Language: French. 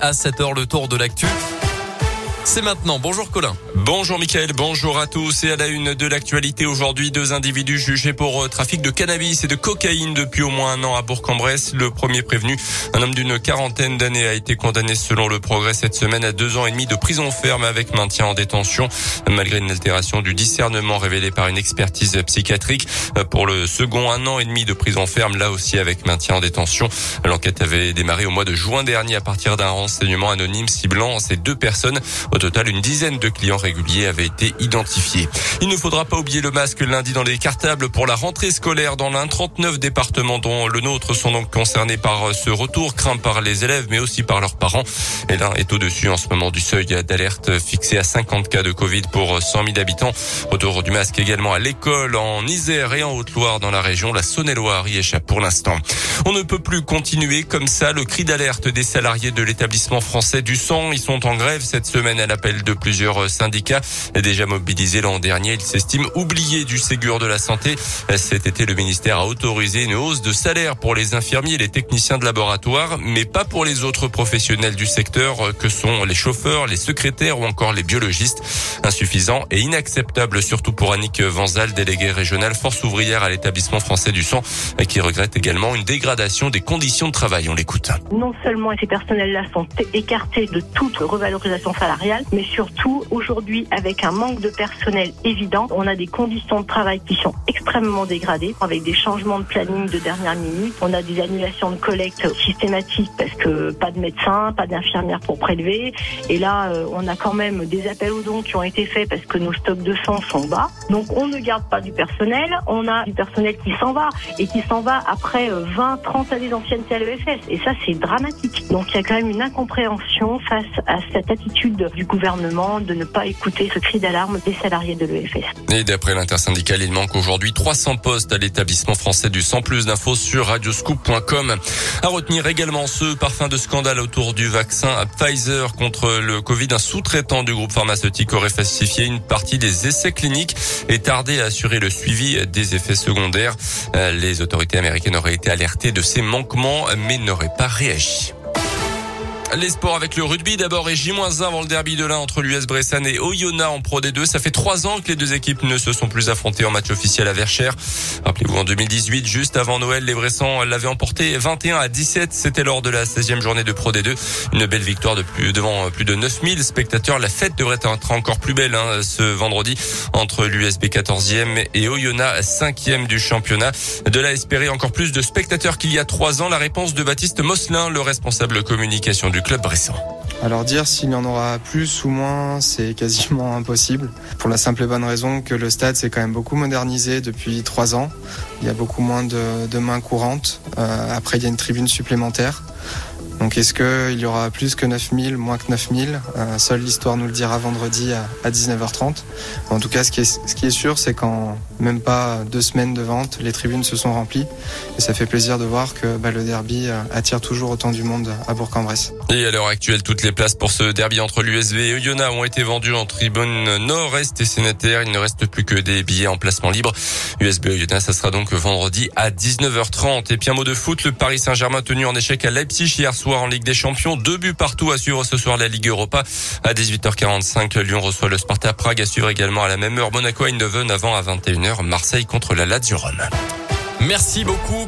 À 7h, le tour de l'actu. C'est maintenant. Bonjour Colin. Bonjour Mickaël, bonjour à tous. Et à la une de l'actualité aujourd'hui, deux individus jugés pour euh, trafic de cannabis et de cocaïne depuis au moins un an à Bourg-en-Bresse. Le premier prévenu, un homme d'une quarantaine d'années, a été condamné selon le progrès cette semaine à deux ans et demi de prison ferme avec maintien en détention, malgré une altération du discernement révélée par une expertise psychiatrique. Pour le second, un an et demi de prison ferme, là aussi avec maintien en détention. L'enquête avait démarré au mois de juin dernier à partir d'un renseignement anonyme ciblant ces deux personnes. Au total, une dizaine de clients réguliers avaient été identifiés. Il ne faudra pas oublier le masque lundi dans les cartables pour la rentrée scolaire dans l'un. 39 départements dont le nôtre sont donc concernés par ce retour craint par les élèves mais aussi par leurs parents. Et l'un est au-dessus en ce moment du seuil d'alerte fixé à 50 cas de Covid pour 100 000 habitants. Retour du masque également à l'école en Isère et en Haute-Loire dans la région. La Saône-et-Loire y échappe pour l'instant. On ne peut plus continuer comme ça. Le cri d'alerte des salariés de l'établissement français du sang. Ils sont en grève cette semaine l'appel de plusieurs syndicats déjà mobilisés l'an dernier. Ils s'estiment oubliés du Ségur de la santé. Cet été, le ministère a autorisé une hausse de salaire pour les infirmiers et les techniciens de laboratoire, mais pas pour les autres professionnels du secteur que sont les chauffeurs, les secrétaires ou encore les biologistes. Insuffisant et inacceptable, surtout pour Annick Vanzal, déléguée régionale force ouvrière à l'établissement français du sang, qui regrette également une dégradation des conditions de travail. On l'écoute. Non seulement ces personnels-là sont écartés de toute revalorisation salariale, mais surtout aujourd'hui avec un manque de personnel évident, on a des conditions de travail qui sont extrêmement dégradées avec des changements de planning de dernière minute, on a des annulations de collecte systématiques parce que pas de médecins, pas d'infirmières pour prélever et là euh, on a quand même des appels aux dons qui ont été faits parce que nos stocks de sang sont bas. Donc on ne garde pas du personnel, on a du personnel qui s'en va et qui s'en va après 20, euh, 30 années d'ancienneté à l'EFS et ça c'est dramatique. Donc il y a quand même une incompréhension face à cette attitude du gouvernement de ne pas écouter ce cri d'alarme des salariés de l'EFS. Et d'après l'intersyndicale, il manque aujourd'hui 300 postes à l'établissement français du sang. Plus d'infos sur radioscoop.com. À retenir également ce parfum de scandale autour du vaccin à Pfizer contre le Covid. Un sous-traitant du groupe pharmaceutique aurait falsifié une partie des essais cliniques et tardé à assurer le suivi des effets secondaires. Euh, les autorités américaines auraient été alertées de ces manquements mais n'auraient pas réagi. Les sports avec le rugby d'abord et J-1 avant le derby de l'un entre l'US Bressan et Oyonnax en Pro D2. Ça fait trois ans que les deux équipes ne se sont plus affrontées en match officiel à Verchères. Rappelez-vous en 2018, juste avant Noël, les Bressans l'avaient emporté 21 à 17. C'était lors de la 16e journée de Pro D2. Une belle victoire de plus, devant plus de 9000 spectateurs. La fête devrait être encore plus belle hein, ce vendredi entre l'USB 14e et Oyonnax 5e du championnat. De là espérer encore plus de spectateurs qu'il y a trois ans. La réponse de Baptiste Mosselin, le responsable communication du club récent. Alors dire s'il y en aura plus ou moins, c'est quasiment impossible. Pour la simple et bonne raison que le stade s'est quand même beaucoup modernisé depuis trois ans. Il y a beaucoup moins de, mains courantes. Euh, après, il y a une tribune supplémentaire. Donc est-ce qu'il y aura plus que 9000, moins que 9000 euh, Seule l'histoire nous le dira vendredi à, 19h30. En tout cas, ce qui est, sûr, c'est qu'en même pas deux semaines de vente, les tribunes se sont remplies. Et ça fait plaisir de voir que bah, le derby euh, attire toujours autant du monde à Bourg-en-Bresse. Et à l'heure actuelle, toutes les places pour ce derby entre l'USV et Oyonnax ont été vendues en tribune nord-est et sénataire. Il ne reste plus que des billets en placement libre. USB Oyonnax, ça sera donc vendredi à 19h30. Et puis un mot de foot, le Paris Saint-Germain tenu en échec à Leipzig hier en Ligue des Champions. Deux buts partout à suivre ce soir la Ligue Europa. À 18h45, Lyon reçoit le Sparta Prague à suivre également à la même heure. Monaco à Eindhoven avant à 21h. Marseille contre la Lazio Rome. Merci beaucoup.